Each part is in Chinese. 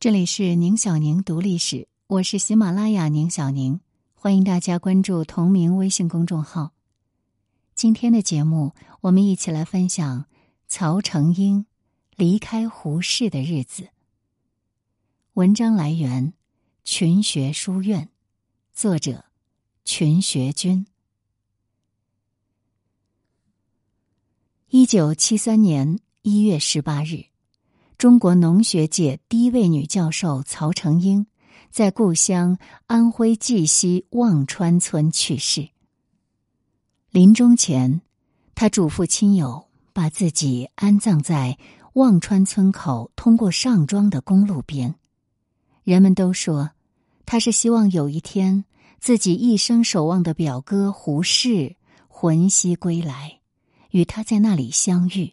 这里是宁小宁读历史，我是喜马拉雅宁小宁，欢迎大家关注同名微信公众号。今天的节目，我们一起来分享曹成英离开胡适的日子。文章来源群学书院，作者群学君。一九七三年一月十八日。中国农学界第一位女教授曹成英，在故乡安徽绩溪望川村去世。临终前，他嘱咐亲友把自己安葬在望川村口通过上庄的公路边。人们都说，他是希望有一天自己一生守望的表哥胡适魂兮归来，与他在那里相遇。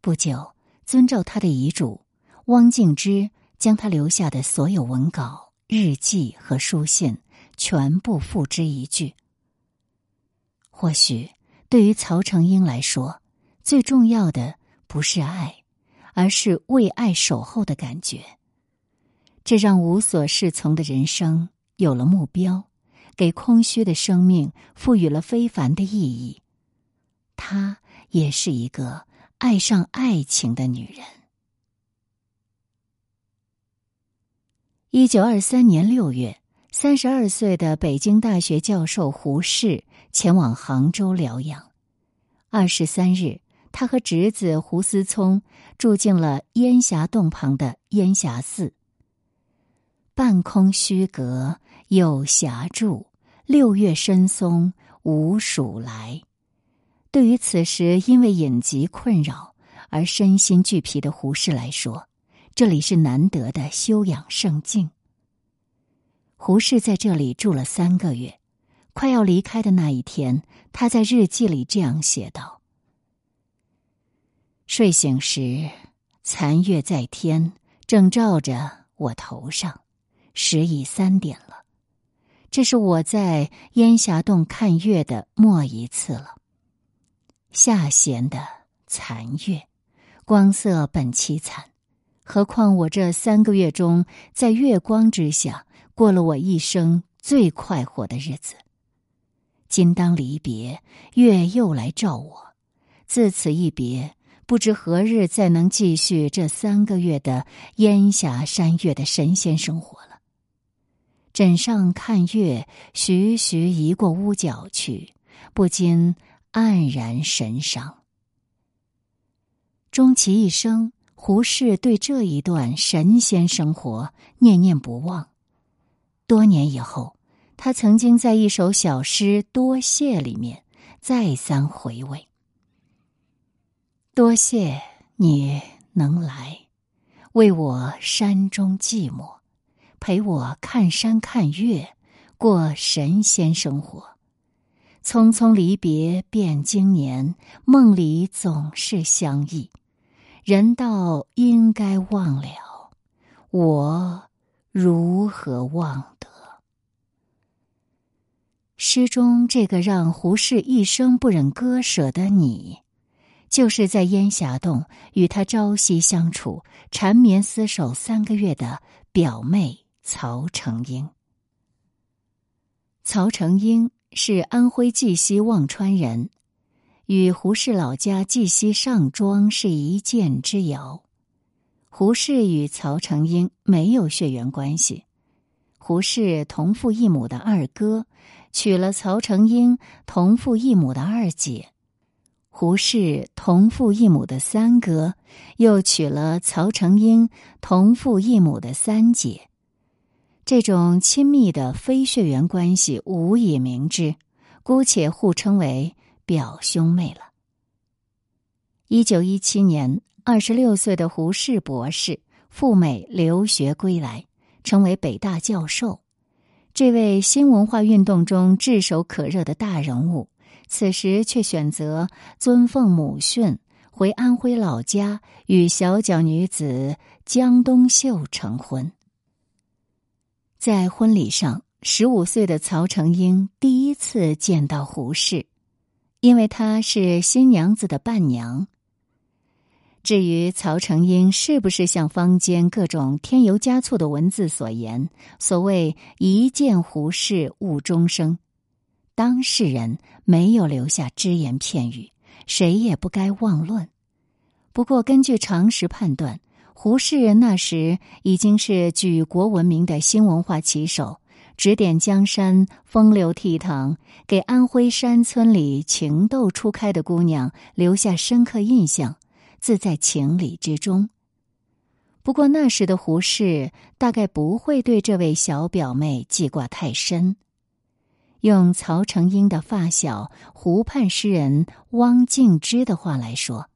不久。遵照他的遗嘱，汪敬之将他留下的所有文稿、日记和书信全部付之一炬。或许对于曹成英来说，最重要的不是爱，而是为爱守候的感觉。这让无所适从的人生有了目标，给空虚的生命赋予了非凡的意义。他也是一个。爱上爱情的女人。一九二三年六月，三十二岁的北京大学教授胡适前往杭州疗养。二十三日，他和侄子胡思聪住进了烟霞洞旁的烟霞寺。半空虚阁有霞住，六月深松无暑来。对于此时因为隐疾困扰而身心俱疲的胡适来说，这里是难得的休养圣境。胡适在这里住了三个月，快要离开的那一天，他在日记里这样写道：“睡醒时，残月在天，正照着我头上，时已三点了。这是我在烟霞洞看月的末一次了。”下弦的残月，光色本凄惨，何况我这三个月中，在月光之下过了我一生最快活的日子。今当离别，月又来照我，自此一别，不知何日再能继续这三个月的烟霞山月的神仙生活了。枕上看月，徐徐移过屋角去，不禁。黯然神伤。终其一生，胡适对这一段神仙生活念念不忘。多年以后，他曾经在一首小诗《多谢》里面再三回味：“多谢你能来，为我山中寂寞，陪我看山看月，过神仙生活。”匆匆离别变经年，梦里总是相忆。人道应该忘了，我如何忘得？诗中这个让胡适一生不忍割舍的你，就是在烟霞洞与他朝夕相处、缠绵厮守三个月的表妹曹成英。曹成英。是安徽绩溪望川人，与胡适老家绩溪上庄是一箭之遥。胡适与曹成英没有血缘关系，胡适同父异母的二哥娶了曹成英同父异母的二姐，胡适同父异母的三哥又娶了曹成英同父异母的三姐。这种亲密的非血缘关系无以明之，姑且互称为表兄妹了。一九一七年，二十六岁的胡适博士赴美留学归来，成为北大教授。这位新文化运动中炙手可热的大人物，此时却选择尊奉母训，回安徽老家与小脚女子江冬秀成婚。在婚礼上，十五岁的曹成英第一次见到胡适，因为她是新娘子的伴娘。至于曹成英是不是像坊间各种添油加醋的文字所言，所谓一见胡适误终生，当事人没有留下只言片语，谁也不该妄论。不过，根据常识判断，胡适那时已经是举国闻名的新文化旗手，指点江山，风流倜傥，给安徽山村里情窦初开的姑娘留下深刻印象。自在情理之中。不过那时的胡适大概不会对这位小表妹记挂太深。用曹成英的发小湖畔诗人汪静之的话来说，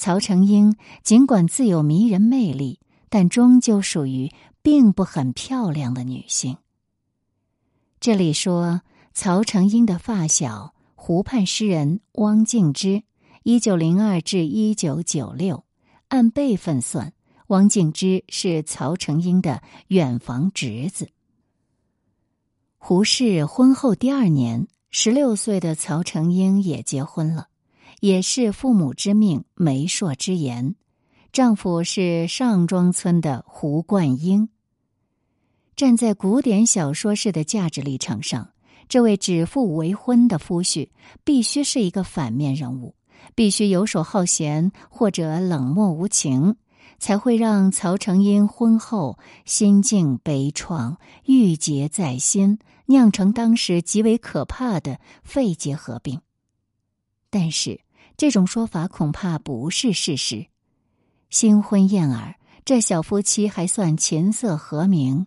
曹成英尽管自有迷人魅力，但终究属于并不很漂亮的女性。这里说曹成英的发小湖畔诗人汪静之。一九零二至一九九六，按辈分算，汪静之是曹成英的远房侄子。胡适婚后第二年，十六岁的曹成英也结婚了，也是父母之命、媒妁之言。丈夫是上庄村的胡冠英。站在古典小说式的价值立场上，这位指腹为婚的夫婿必须是一个反面人物。必须游手好闲或者冷漠无情，才会让曹成英婚后心境悲怆、郁结在心，酿成当时极为可怕的肺结核病。但是这种说法恐怕不是事实。新婚燕尔，这小夫妻还算琴瑟和鸣。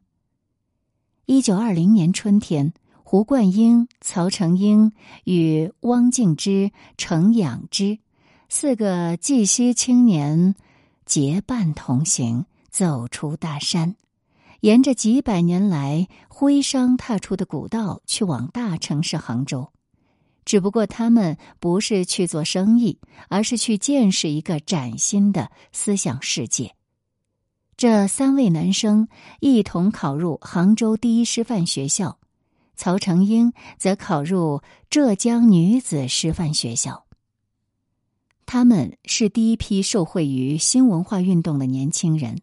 一九二零年春天。胡冠英、曹成英与汪静之、程养之四个绩溪青年结伴同行，走出大山，沿着几百年来徽商踏出的古道去往大城市杭州。只不过他们不是去做生意，而是去见识一个崭新的思想世界。这三位男生一同考入杭州第一师范学校。曹成英则考入浙江女子师范学校。他们是第一批受惠于新文化运动的年轻人，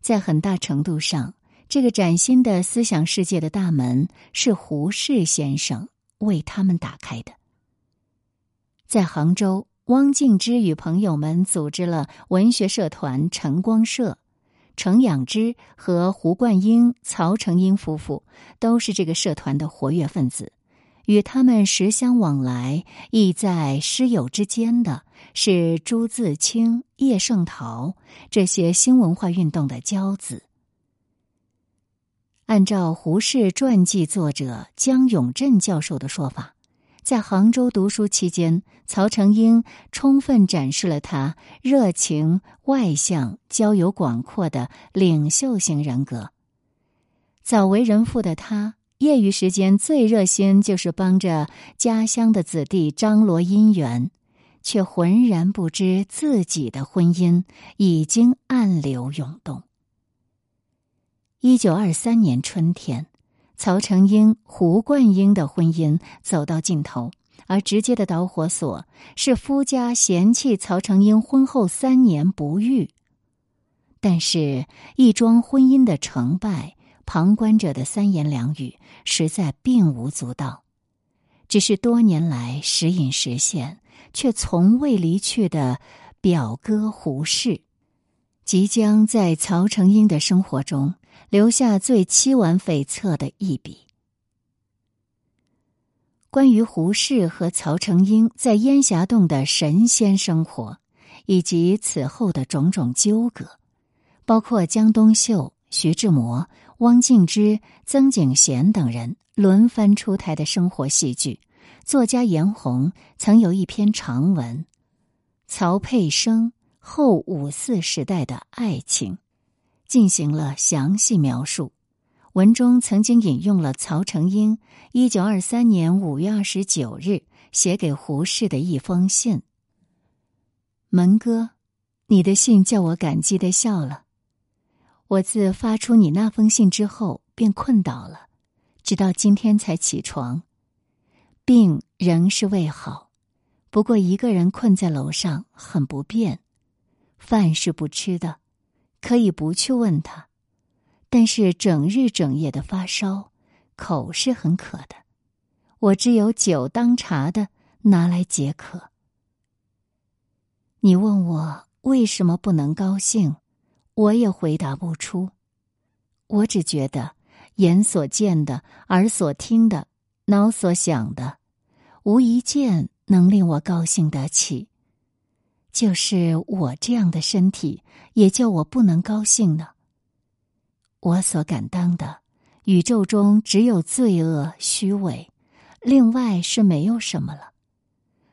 在很大程度上，这个崭新的思想世界的大门是胡适先生为他们打开的。在杭州，汪静之与朋友们组织了文学社团晨光社。程养之和胡冠英、曹成英夫妇都是这个社团的活跃分子，与他们时相往来、亦在师友之间的是朱自清、叶圣陶这些新文化运动的骄子。按照胡适传记作者江永镇教授的说法。在杭州读书期间，曹成英充分展示了他热情外向、交友广阔的领袖型人格。早为人父的他，业余时间最热心就是帮着家乡的子弟张罗姻缘，却浑然不知自己的婚姻已经暗流涌动。一九二三年春天。曹成英、胡冠英的婚姻走到尽头，而直接的导火索是夫家嫌弃曹成英婚后三年不育。但是，一桩婚姻的成败，旁观者的三言两语实在并无足道。只是多年来时隐时现，却从未离去的表哥胡适，即将在曹成英的生活中。留下最凄婉悱恻的一笔。关于胡适和曹成英在烟霞洞的神仙生活，以及此后的种种纠葛，包括江冬秀、徐志摩、汪静之、曾景贤等人轮番出台的生活戏剧，作家严红曾有一篇长文《曹佩生后五四时代的爱情》。进行了详细描述，文中曾经引用了曹成英一九二三年五月二十九日写给胡适的一封信。门哥，你的信叫我感激的笑了。我自发出你那封信之后，便困倒了，直到今天才起床，病仍是未好，不过一个人困在楼上很不便。饭是不吃的，可以不去问他，但是整日整夜的发烧，口是很渴的。我只有酒当茶的拿来解渴。你问我为什么不能高兴，我也回答不出。我只觉得眼所见的、耳所听的、脑所想的，无一件能令我高兴得起。就是我这样的身体，也叫我不能高兴呢。我所敢当的，宇宙中只有罪恶、虚伪，另外是没有什么了。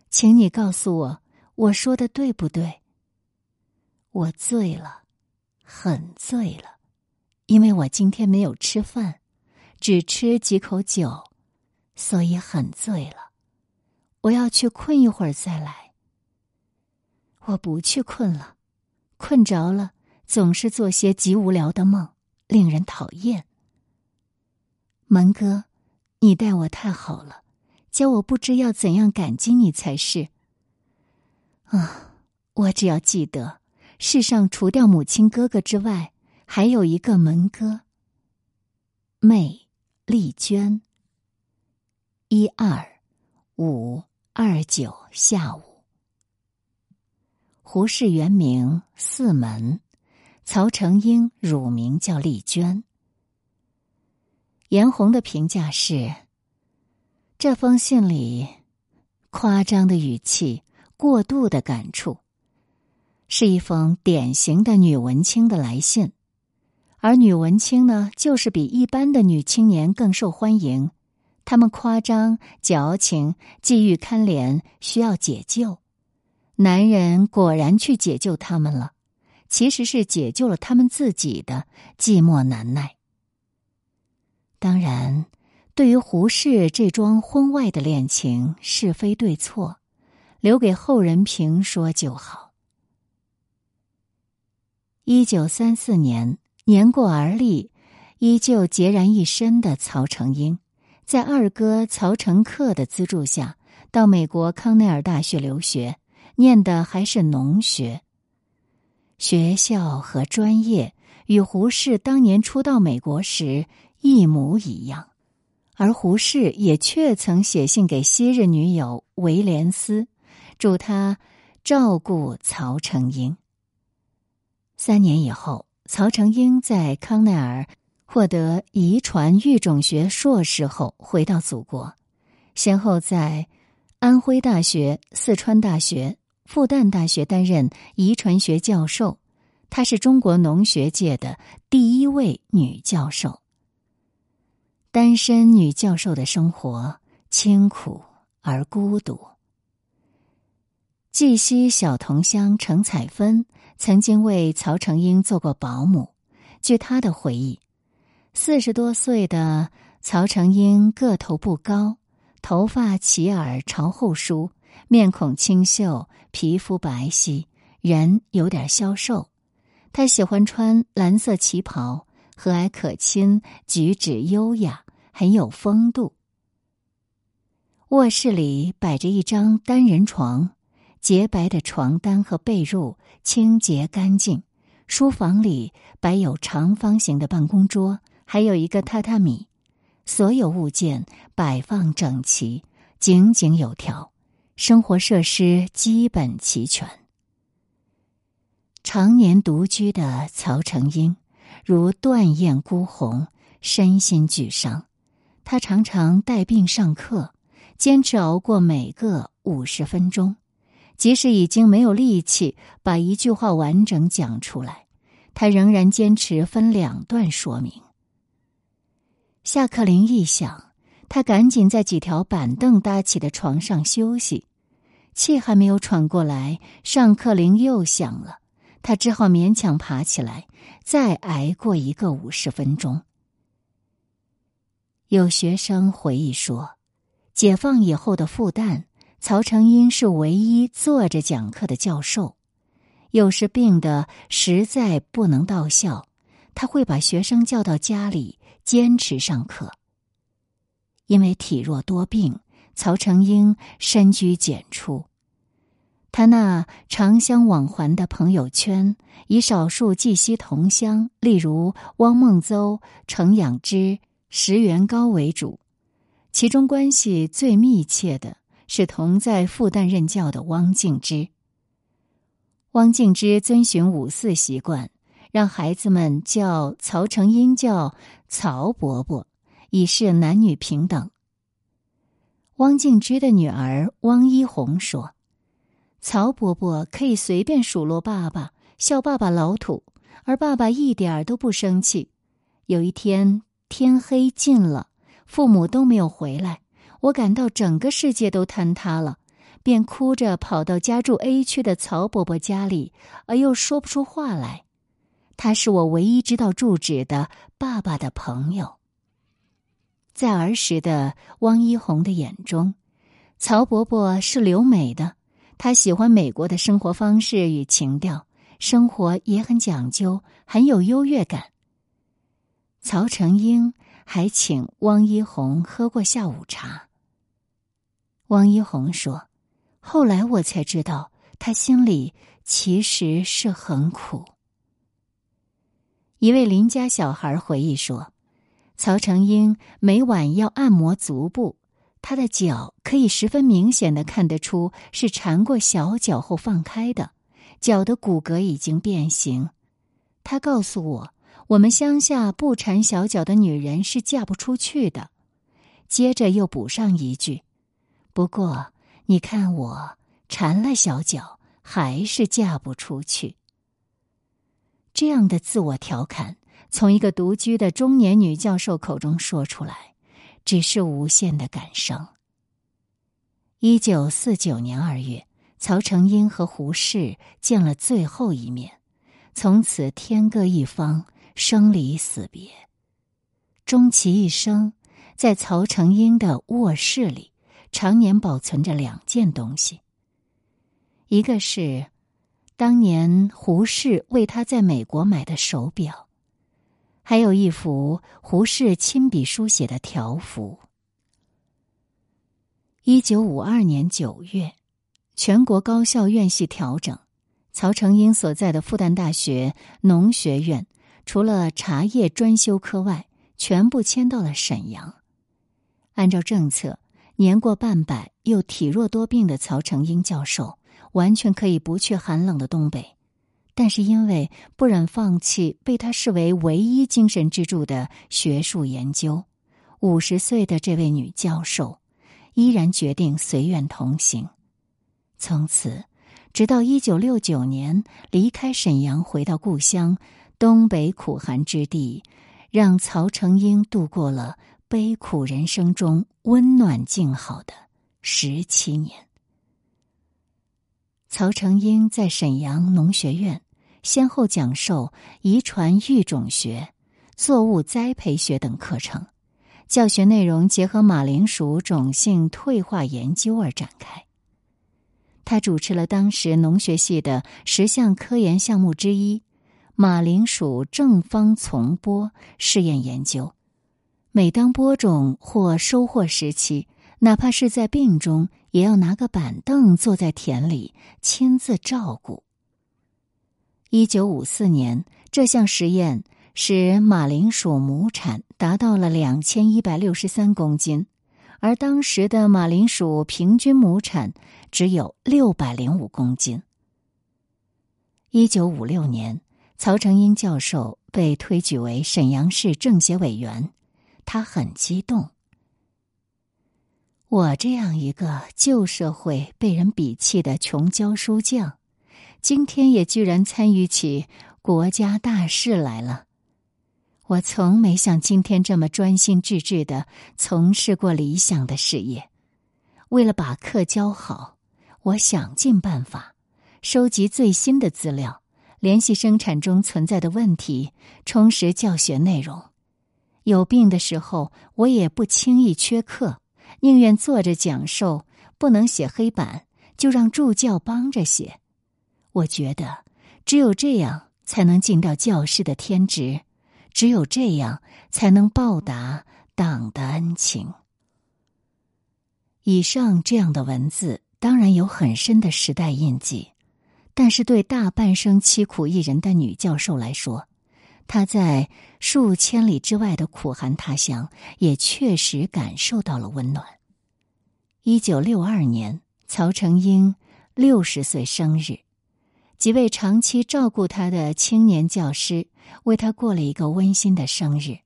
请你告诉我。我说的对不对？我醉了，很醉了，因为我今天没有吃饭，只吃几口酒，所以很醉了。我要去困一会儿再来。我不去困了，困着了总是做些极无聊的梦，令人讨厌。门哥，你待我太好了，教我不知要怎样感激你才是。啊！我只要记得，世上除掉母亲、哥哥之外，还有一个门哥。妹丽娟。一二五二九下午。胡适原名四门，曹成英乳名叫丽娟。颜红的评价是：这封信里夸张的语气。过度的感触，是一封典型的女文青的来信，而女文青呢，就是比一般的女青年更受欢迎。她们夸张、矫情、际遇堪怜，需要解救。男人果然去解救他们了，其实是解救了他们自己的寂寞难耐。当然，对于胡适这桩婚外的恋情，是非对错。留给后人评说就好。一九三四年，年过而立，依旧孑然一身的曹成英，在二哥曹成克的资助下，到美国康奈尔大学留学，念的还是农学。学校和专业与胡适当年初到美国时一模一样，而胡适也确曾写信给昔日女友维廉斯。祝他照顾曹成英。三年以后，曹成英在康奈尔获得遗传育种学硕士后，回到祖国，先后在安徽大学、四川大学、复旦大学担任遗传学教授。她是中国农学界的第一位女教授。单身女教授的生活清苦而孤独。绩溪小同乡程彩芬曾经为曹成英做过保姆。据她的回忆，四十多岁的曹成英个头不高，头发齐耳朝后梳，面孔清秀，皮肤白皙，人有点消瘦。他喜欢穿蓝色旗袍，和蔼可亲，举止优雅，很有风度。卧室里摆着一张单人床。洁白的床单和被褥清洁干净，书房里摆有长方形的办公桌，还有一个榻榻米，所有物件摆放整齐，井井有条，生活设施基本齐全。常年独居的曹成英如断雁孤鸿，身心俱伤。他常常带病上课，坚持熬过每个五十分钟。即使已经没有力气把一句话完整讲出来，他仍然坚持分两段说明。下课铃一响，他赶紧在几条板凳搭起的床上休息。气还没有喘过来，上课铃又响了，他只好勉强爬起来，再挨过一个五十分钟。有学生回忆说，解放以后的复旦。曹成英是唯一坐着讲课的教授，有时病得实在不能到校，他会把学生叫到家里坚持上课。因为体弱多病，曹成英深居简出。他那常相往还的朋友圈，以少数寄息同乡，例如汪孟邹、程养之、石元高为主。其中关系最密切的是同在复旦任教的汪敬之。汪敬之遵循五四习惯，让孩子们叫曹成英叫曹伯伯，以示男女平等。汪静之的女儿汪一红说：“曹伯伯可以随便数落爸爸，笑爸爸老土，而爸爸一点儿都不生气。有一天天黑尽了，父母都没有回来，我感到整个世界都坍塌了。”便哭着跑到家住 A 区的曹伯伯家里，而又说不出话来。他是我唯一知道住址的爸爸的朋友。在儿时的汪一红的眼中，曹伯伯是留美的，他喜欢美国的生活方式与情调，生活也很讲究，很有优越感。曹成英还请汪一红喝过下午茶。汪一红说。后来我才知道，他心里其实是很苦。一位邻家小孩回忆说：“曹成英每晚要按摩足部，他的脚可以十分明显的看得出是缠过小脚后放开的，脚的骨骼已经变形。他告诉我，我们乡下不缠小脚的女人是嫁不出去的。”接着又补上一句：“不过。”你看我缠了小脚，还是嫁不出去。这样的自我调侃从一个独居的中年女教授口中说出来，只是无限的感伤。一九四九年二月，曹成英和胡适见了最后一面，从此天各一方，生离死别。终其一生，在曹成英的卧室里。常年保存着两件东西，一个是当年胡适为他在美国买的手表，还有一幅胡适亲笔书写的条幅。一九五二年九月，全国高校院系调整，曹成英所在的复旦大学农学院除了茶叶专修科外，全部迁到了沈阳。按照政策。年过半百又体弱多病的曹成英教授，完全可以不去寒冷的东北，但是因为不忍放弃被他视为唯一精神支柱的学术研究，五十岁的这位女教授依然决定随愿同行。从此，直到一九六九年离开沈阳回到故乡，东北苦寒之地，让曹成英度过了。悲苦人生中温暖静好的十七年，曹成英在沈阳农学院先后讲授遗传育种学、作物栽培学等课程，教学内容结合马铃薯种性退化研究而展开。他主持了当时农学系的十项科研项目之一——马铃薯正方丛播试验研究。每当播种或收获时期，哪怕是在病中，也要拿个板凳坐在田里亲自照顾。一九五四年，这项实验使马铃薯亩产达到了两千一百六十三公斤，而当时的马铃薯平均亩产只有六百零五公斤。一九五六年，曹成英教授被推举为沈阳市政协委员。他很激动。我这样一个旧社会被人鄙弃的穷教书匠，今天也居然参与起国家大事来了。我从没像今天这么专心致志的从事过理想的事业。为了把课教好，我想尽办法收集最新的资料，联系生产中存在的问题，充实教学内容。有病的时候，我也不轻易缺课，宁愿坐着讲授。不能写黑板，就让助教帮着写。我觉得，只有这样才能尽到教师的天职，只有这样才能报答党的恩情。以上这样的文字。当然有很深的时代印记，但是对大半生凄苦一人的女教授来说，她在数千里之外的苦寒他乡也确实感受到了温暖。一九六二年，曹成英六十岁生日，几位长期照顾他的青年教师为他过了一个温馨的生日。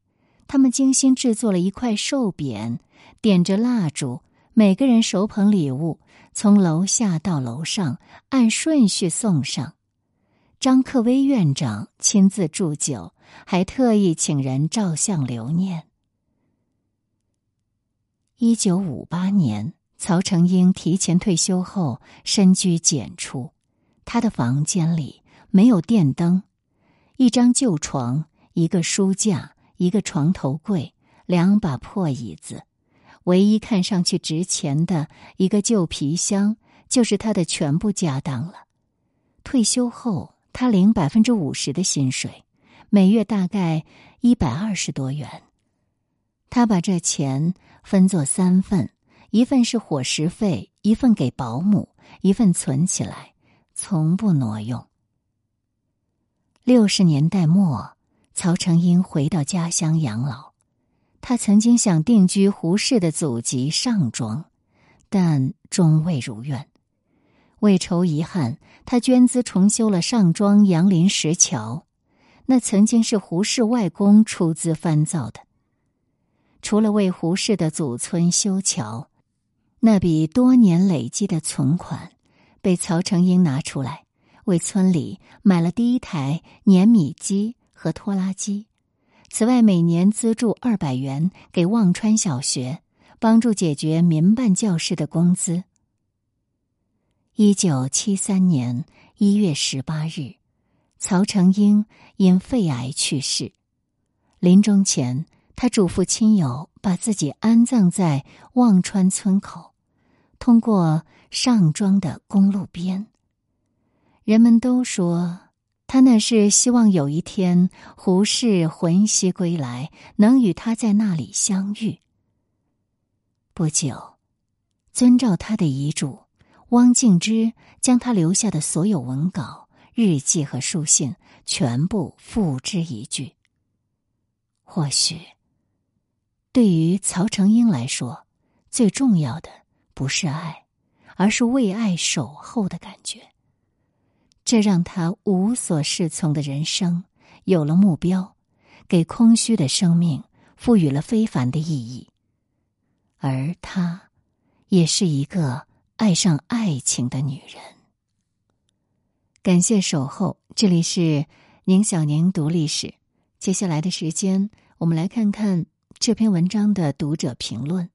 他们精心制作了一块寿匾，点着蜡烛，每个人手捧礼物，从楼下到楼上按顺序送上。张克威院长亲自祝酒，还特意请人照相留念。一九五八年。曹成英提前退休后，深居简出。他的房间里没有电灯，一张旧床，一个书架，一个床头柜，两把破椅子。唯一看上去值钱的一个旧皮箱，就是他的全部家当了。退休后，他领百分之五十的薪水，每月大概一百二十多元。他把这钱分作三份。一份是伙食费，一份给保姆，一份存起来，从不挪用。六十年代末，曹成英回到家乡养老。他曾经想定居胡适的祖籍上庄，但终未如愿。为筹遗憾，他捐资重修了上庄杨林石桥，那曾经是胡适外公出资翻造的。除了为胡适的祖村修桥。那笔多年累积的存款，被曹成英拿出来，为村里买了第一台碾米机和拖拉机。此外，每年资助二百元给望川小学，帮助解决民办教师的工资。一九七三年一月十八日，曹成英因肺癌去世。临终前，他嘱咐亲友把自己安葬在望川村口。通过上庄的公路边，人们都说他那是希望有一天胡适魂兮归来，能与他在那里相遇。不久，遵照他的遗嘱，汪静之将他留下的所有文稿、日记和书信全部付之一炬。或许，对于曹成英来说，最重要的。不是爱，而是为爱守候的感觉。这让他无所适从的人生有了目标，给空虚的生命赋予了非凡的意义。而她，也是一个爱上爱情的女人。感谢守候，这里是宁小宁读历史。接下来的时间，我们来看看这篇文章的读者评论。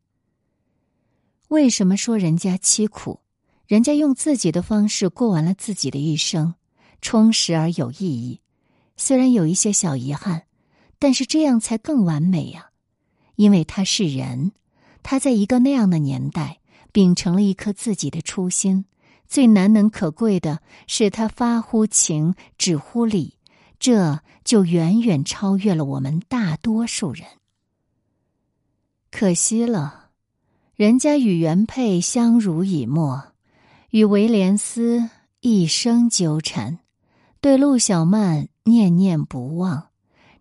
为什么说人家凄苦？人家用自己的方式过完了自己的一生，充实而有意义。虽然有一些小遗憾，但是这样才更完美呀。因为他是人，他在一个那样的年代，秉承了一颗自己的初心。最难能可贵的是，他发乎情，止乎礼，这就远远超越了我们大多数人。可惜了。人家与原配相濡以沫，与威廉斯一生纠缠，对陆小曼念念不忘，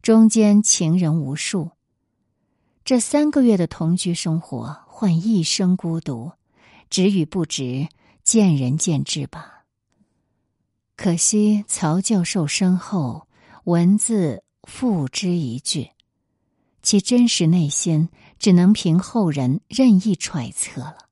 中间情人无数。这三个月的同居生活，换一生孤独，值与不值，见仁见智吧。可惜曹教授身后，文字付之一炬。其真实内心，只能凭后人任意揣测了。